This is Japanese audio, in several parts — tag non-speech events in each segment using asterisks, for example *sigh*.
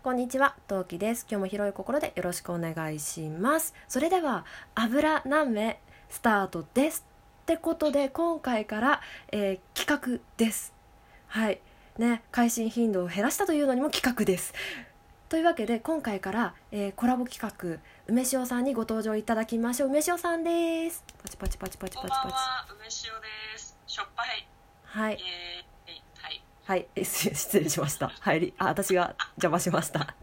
こんにちは、トウキです。今日も広い心でよろしくお願いします。それでは、油何目スタートです。ってことで、今回から、えー企画です。はい。ね、配信頻度を減らしたというのにも企画です。というわけで、今回から、えーコラボ企画、梅塩さんにご登場いただきましょう。梅塩さんです。パチパチパチパチこんばんパチパチ。は、梅塩です。しょっぱい。はいイ。エーイ。はい。失 *laughs* 失礼しました。入り、あ、私が邪魔しました。だ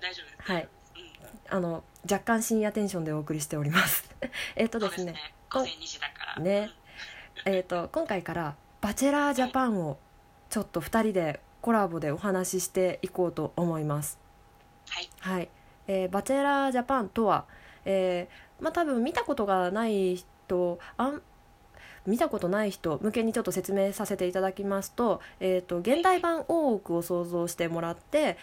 大丈夫です。はいうん。あの若干深夜テンションでお送りしております。*laughs* えっとですね、午前2時だから。ねえっと今回からバチェラージャパンをちょっと2人でコラボでお話ししていこうと思います。うん。はい。はい、えーバチェラージャパンとは、えーまあ多分見たことがない人あん見たことない人向けにちょっと説明させていただきますと,、えー、と現代版大奥を想像してもらって、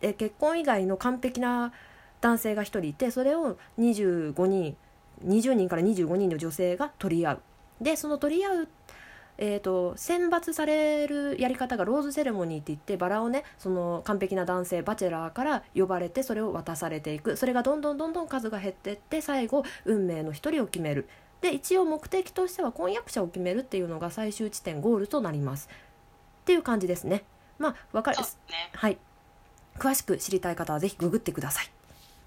え結婚以外の完璧な男性が1人いてそれを25人20人から25人の女性が取り合う。でその取り合うえー、と選抜されるやり方がローズセレモニーって言ってバラをねその完璧な男性バチェラーから呼ばれてそれを渡されていくそれがどんどんどんどん数が減っていって最後運命の一人を決めるで一応目的としては婚約者を決めるっていうのが最終地点ゴールとなります。っていう感じですね。まあわかる。ね。はい。詳しく知りたい方はぜひググってください。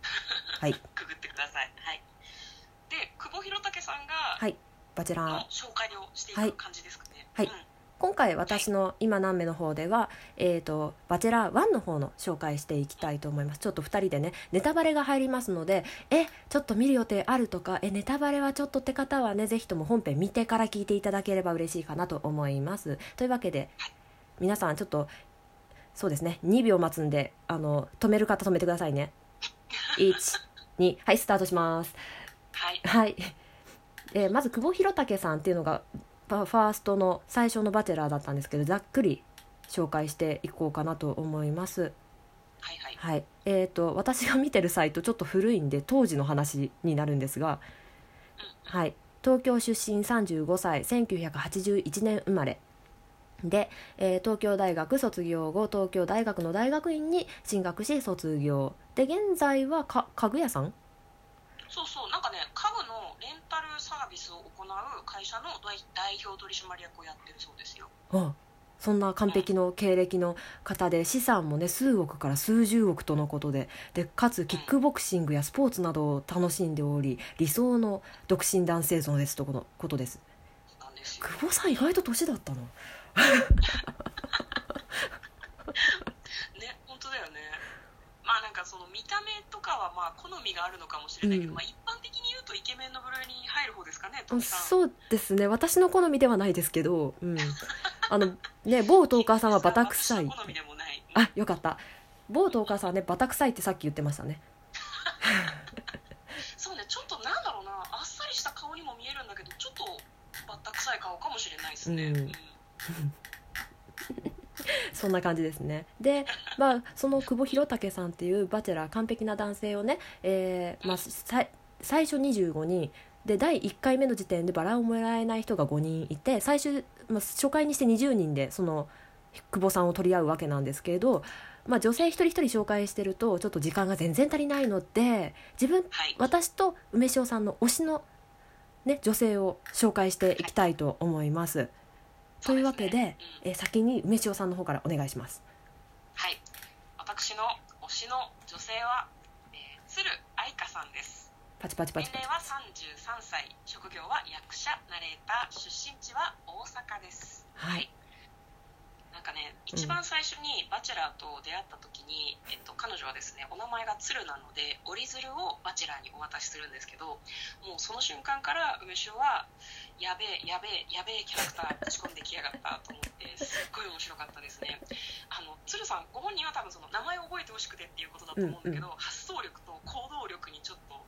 *laughs* はい。くぐってください。はい。で、久保弘武さんが、はい。バチェラー。の紹介をしていはい。く感じですかね。はい。うん今回私の今何目の方では、えー、とバチェラー1の方の紹介していきたいと思います。ちょっと2人でねネタバレが入りますのでえちょっと見る予定あるとかえネタバレはちょっとって方はねぜひとも本編見てから聞いていただければ嬉しいかなと思います。というわけで皆さんちょっとそうですね2秒待つんであの止める方止めてくださいね。12はいスタートします。はい。はい、えーまず久保弘武さんっていうのがファーストの最初のバチェラーだったんですけどざっくり紹介していこうかなと思います。はいはい。はい。えー、と私が見てるサイトちょっと古いんで当時の話になるんですが、はい、東京出身35歳1981年生まれ。で、えー東京大学卒業後東京大学の大学院に進学し卒業。で現在はか家具屋さん？そうそう、なんかね、家具のレンタルサービスを行う会社の代代表取締役をやってるそうですよ。あそんな完璧の経歴の方で資産もね数億から数十億とのことででかつキックボクシングやスポーツなどを楽しんでおり理想の独身男性像ですとこのことですですよ。久保さん意外と年だったの *laughs* ね、本当だよね。まあなんかその見た目とかはまあ好みがあるのかもしれないけど、うんまあ一般的に言うとイケメンの部類に入る方ですかね。そうですね。私の好みではないですけど、うん、*laughs* あのね某トーカーさんはバタ臭い私の好みでもない。あよかった。某トーカーさんはねバタ臭いってさっき言ってましたね。*laughs* そうね、ちょっとなんだろうな、あっさりした顔にも見えるんだけど、ちょっとバッタ臭い顔かもしれないですね。うん。うん。*laughs* そんな感じですね。で、まあ、その久保弘武さんっていうバチェラー完璧な男性をね、えーまあ、最初25人で第1回目の時点でバラをもらえない人が5人いて最終、まあ、初回にして20人でその久保さんを取り合うわけなんですけれど、まあ、女性一人一人紹介してるとちょっと時間が全然足りないので自分はい。私と梅塩さんの推しの、ね、女性を紹介していきたいと思います。というわけでねうんえー先に梅塩さんの方からお願いします。はい。私の推しの女性は、えー、鶴愛香さんです。パチパチパチパチ年齢は33歳、職業は役者、ナレーター、出身地は大阪です。はい。なんかね、一番最初にバチェラーと出会った時に、えっと、彼女はですね、お名前が鶴なので、折り鶴をバチェラーにお渡しするんですけど、もうその瞬間から梅塩は、やべえ、やべえ、やべえキャラクターぶち込んできやがったと思って、すっごい面白かったですね。あの、鶴さん、ご本人は多分その名前を覚えてほしくてっていうことだと思うんだけど、発想力と行動力にちょっと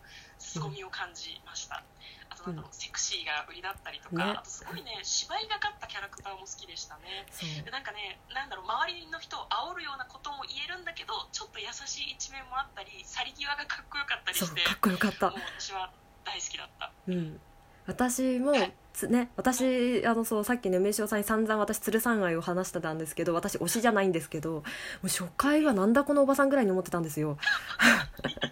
凄みを感じました。あとなんだろう、セクシーが売りだったりとか、ねあとすごいね、芝居がかったキャラクターも好きでしたね。でなんかね、なんだろう、周りの人を煽るようなことも言えるんだけど、ちょっと優しい一面もあったり、去り際がかっこよかったりして、かっこよかった。私は大好きだった。うん。私もつね私あのそうさっきね梅塩さんに散々私鶴さん愛を話してたんですけど私推しじゃないんですけどもう初回はなんだこのおばさんぐらいに思ってたんですよ *laughs*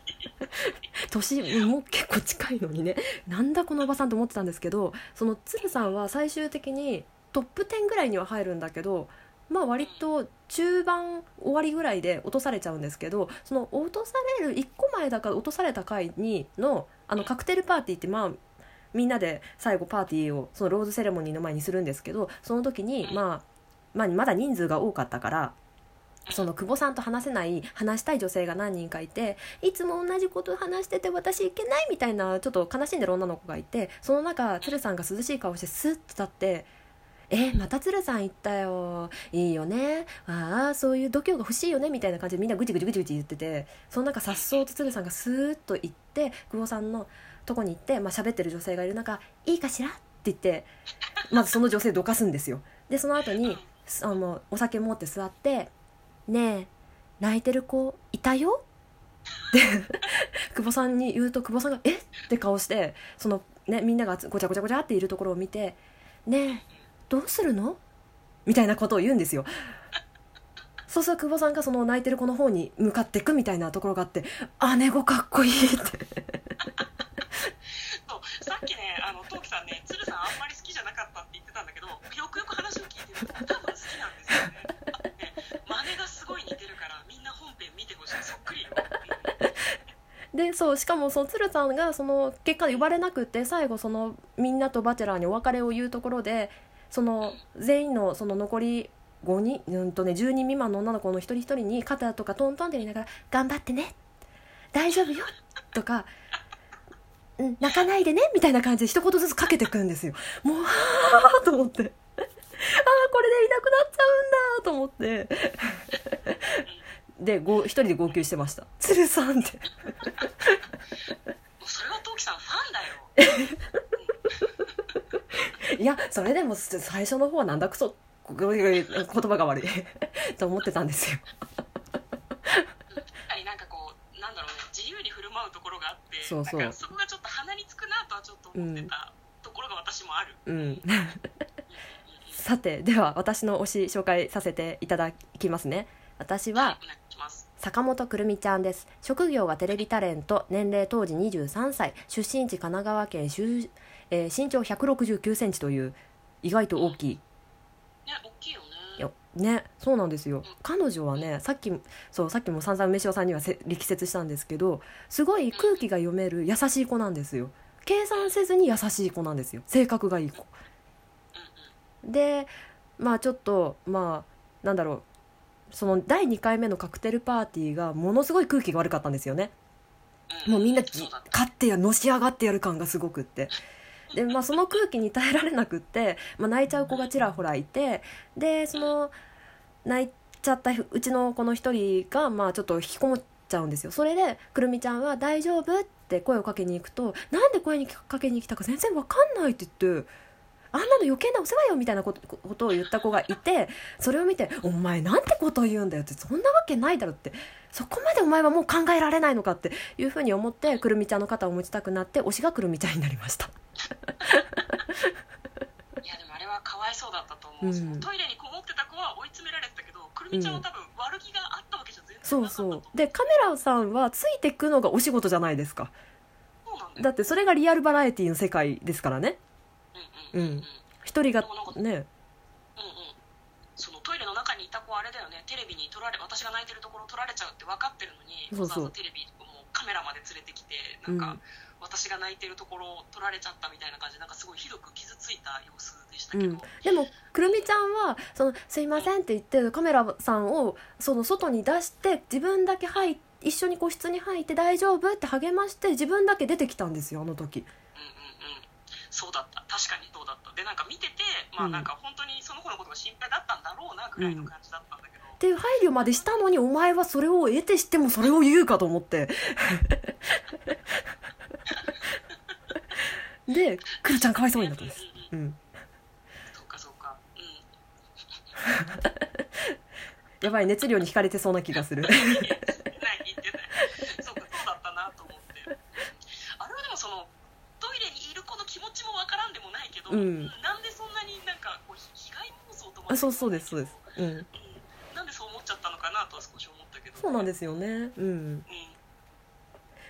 年も結構近いのにねなんだこのおばさんと思ってたんですけどその鶴さんは最終的にトップ10ぐらいには入るんだけどまあ割と中盤終わりぐらいで落とされちゃうんですけどその落とされる1個前だから落とされた回にのあのカクテルパーティーってまあみんなで最後パーティーをそのローズセレモニーの前にするんですけどその時に、まあ、まあまだ人数が多かったからその久保さんと話せない話したい女性が何人かいていつも同じこと話してて私いけないみたいなちょっと悲しんでる女の子がいてその中鶴さんが涼しい顔してスッて立って「えまた鶴さん行ったよいいよねああそういう度胸が欲しいよね」みたいな感じでみんなぐちぐちぐちぐち言っててその中さっそうと鶴さんがスーッと行って久保さんのとこに行ってまあ喋ってる女性がいる中「いいかしら?」って言ってまずその女性どかすんですよ。でその後にあのお酒持って座ってねえ泣いてる子いたよ？って *laughs* 久保さんに言うと久保さんが「え？っ?」って顔してその、ね、みんながごちゃごちゃごちゃっているところを見て「ねえどうするの?」みたいなことを言うんですよ。そうすると久保さんがその泣いてる子の方に向かっていくみたいなところがあって「姉子かっこいい」ってそうさっきねあのトウキさんね鶴さんあんまり好きじゃなかったって言ってたんだけどよくよく話を聞いてると多分好きなんですよねね真似がすごい似てるからみんな本編見てほしいそっくりよ、でそうしかもその鶴さんがその結果呼ばれなくて最後そのみんなとバチェラーにお別れを言うところでその全員のその残り5人うんとね10人未満の女の子の一人一人に肩とかトントンって言いながら「頑張ってね大丈夫よ」とか「うん泣かないでね」みたいな感じで一言ずつかけてくんですよ。もうはあと思って。ああこれでいなくなっちゃうんだと思って。でご一人で号泣してました「鶴さん」って。いやそれでも最初の方はなんだくそ言葉が悪い。*laughs* と思ってたんですよ。なんかこうなんだろうね自由に振る舞うところがあってそうそう。そこがちょっと鼻につくなとはちょっと思ってたところが私もある、うん。うんうんうんさてでは私の推し紹介させていただきますね。私はお願い坂本くるみちゃんです。職業はテレビタレント。年齢当時23歳。出身地神奈川県えー身長1 6 9センチという意外と大きい。ね大きいよね。よねそうなんですよ。彼女はねさっきそうさっきも散々梅塩さんにはせ力説したんですけどすごい空気が読める優しい子なんですよ。計算せずに優しい子なんですよ。性格がいい子。でまあちょっとまあなんだろうその第2回目のカクテルパーティーがものすごい空気が悪かったんですよねうんもうみんな勝ってやのし上がってやる感がすごくってで、まあ、その空気に耐えられなくって、まあ、泣いちゃう子がちらほらいてでその泣いちゃったうちのこの一人が、まあ、ちょっと引きこもっちゃうんですよそれでくるみちゃんは「大丈夫?」って声をかけに行くと「なんで声にかけに来たか全然わかんない」って言って。あんなの余計なお世話よみたいなことことを言った子がいてそれを見て「お前なんてことを言うんだよ」ってそんなわけないだろって。そこまでお前はもう考えられないのかっていうふうに思ってくるみちゃんの肩を持ちたくなって推しがくるみちゃんになりました。*laughs* いやでもあれはかわいそうだったと思う、うん。そのトイレにこもってた子は追い詰められてたけどくるみちゃんは多分悪気があったわけじゃ全然そうそう。でカメラさんはついてくのがお仕事じゃないですか。だってそれがリアルバラエティの世界ですからねうん。うんうんうん一人がね。うんうん。そのトイレの中にいた子あれだよね。テレビに撮られ私が泣いてるところ撮られちゃうって分かってるのにそうそう。テレビもうカメラまで連れてきてなんか、私が泣いてるところを撮られちゃったみたいな感じでなんかすごいひどく傷ついた様子でしたけど、うん、でもくるみちゃんはその「すいません」って言ってカメラさんをその外に出して自分だけ入っ一緒に個室に入って大丈夫って励まして自分だけ出てきたんですよあの時。うんうんうんそうだった。確かにそうだった。でなんか見ててまうん。あなんか本当にその子のことが心配だったんだろうなぐらいの感じだったんだけど、っていう配慮までしたのにお前はそれを得てしてもそれを言うかと思って。*laughs* でくるちゃんかわいそうになったんです。うん。そうかそうか。うん。*laughs* やばい熱量に惹かれてそうな気がする *laughs* ない言ってないそうかそうだったなと思ってあれはでもそのトイレにいる子の気持ちもわからそうそうですそうです、うん、うんなんでそう思っちゃったのかなとは少し思ったけど。そうなんですよね。うん。うん。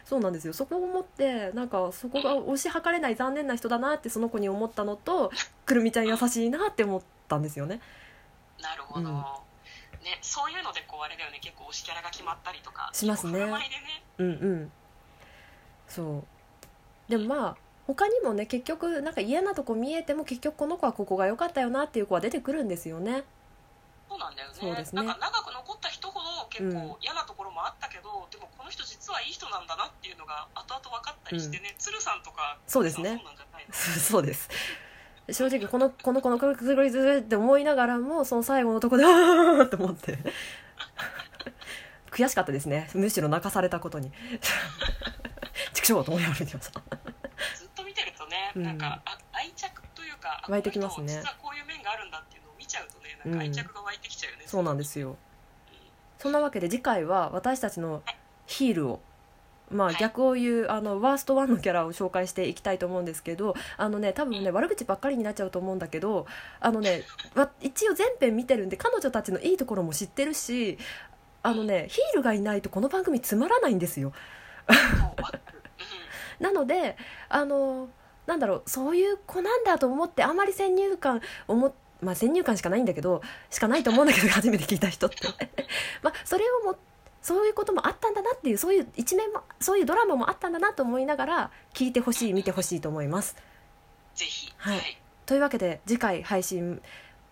そうなんですよ。そこを思ってなんかそこが推し量れない残念な人だなってその子に思ったのと *laughs* くるみちゃん優しいなって思ったんですよね。なるほど、うん。ね、そういうのでこうあれだよね。結構推しキャラが決まったりとか。しますね。ね。うんうん。そう。でもまあ他にもね結局なんか嫌なとこ見えても結局この子はここが良かったよなっていう子は出てくるんですよね。そうなんだよね。そうですね。長く残った人ほど結うん。構嫌なところもあったけど、でもこの人実はいい人なんだなっていうのが後々分かったりしてね、鶴さんとかそうですね。そうなんじゃないの？*laughs* そうです。正直このこの子のくるくるくるって思いながらもその最後のとこであーって思って。*laughs* 悔しかったですね。むしろ泣かされたことに。*laughs* 畜生と思いながら見てましたうん。なんかあ愛着というかあ湧いてきますね。実はこういう面があるんだっていうのを見ちゃうとねなんか愛着が湧いてきちゃうよね、そうなんですよ。うん。そんなわけで次回は私たちのヒールをまあはい。逆を言うあのワースト1のキャラを紹介していきたいと思うんですけどあのね多分ね悪口ばっかりになっちゃうと思うんだけどあのね *laughs* わ一応全編見てるんで彼女たちのいいところも知ってるしあのねヒールがいないとこの番組つまらないんですよ。*laughs* なのであのなんだろうそういう子なんだと思ってあまり先入観をもまあ先入観しかないんだけどしかないと思うんだけど初めて聞いた人って。*laughs* まあそれをもそういうこともあったんだなっていうそういう一面もそういうドラマもあったんだなと思いながら聞いてほしい見てほしいと思います。ぜひ。はい。というわけで次回配信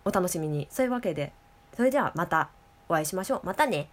お楽しみに。そういうわけでそれではまたお会いしましょう。またね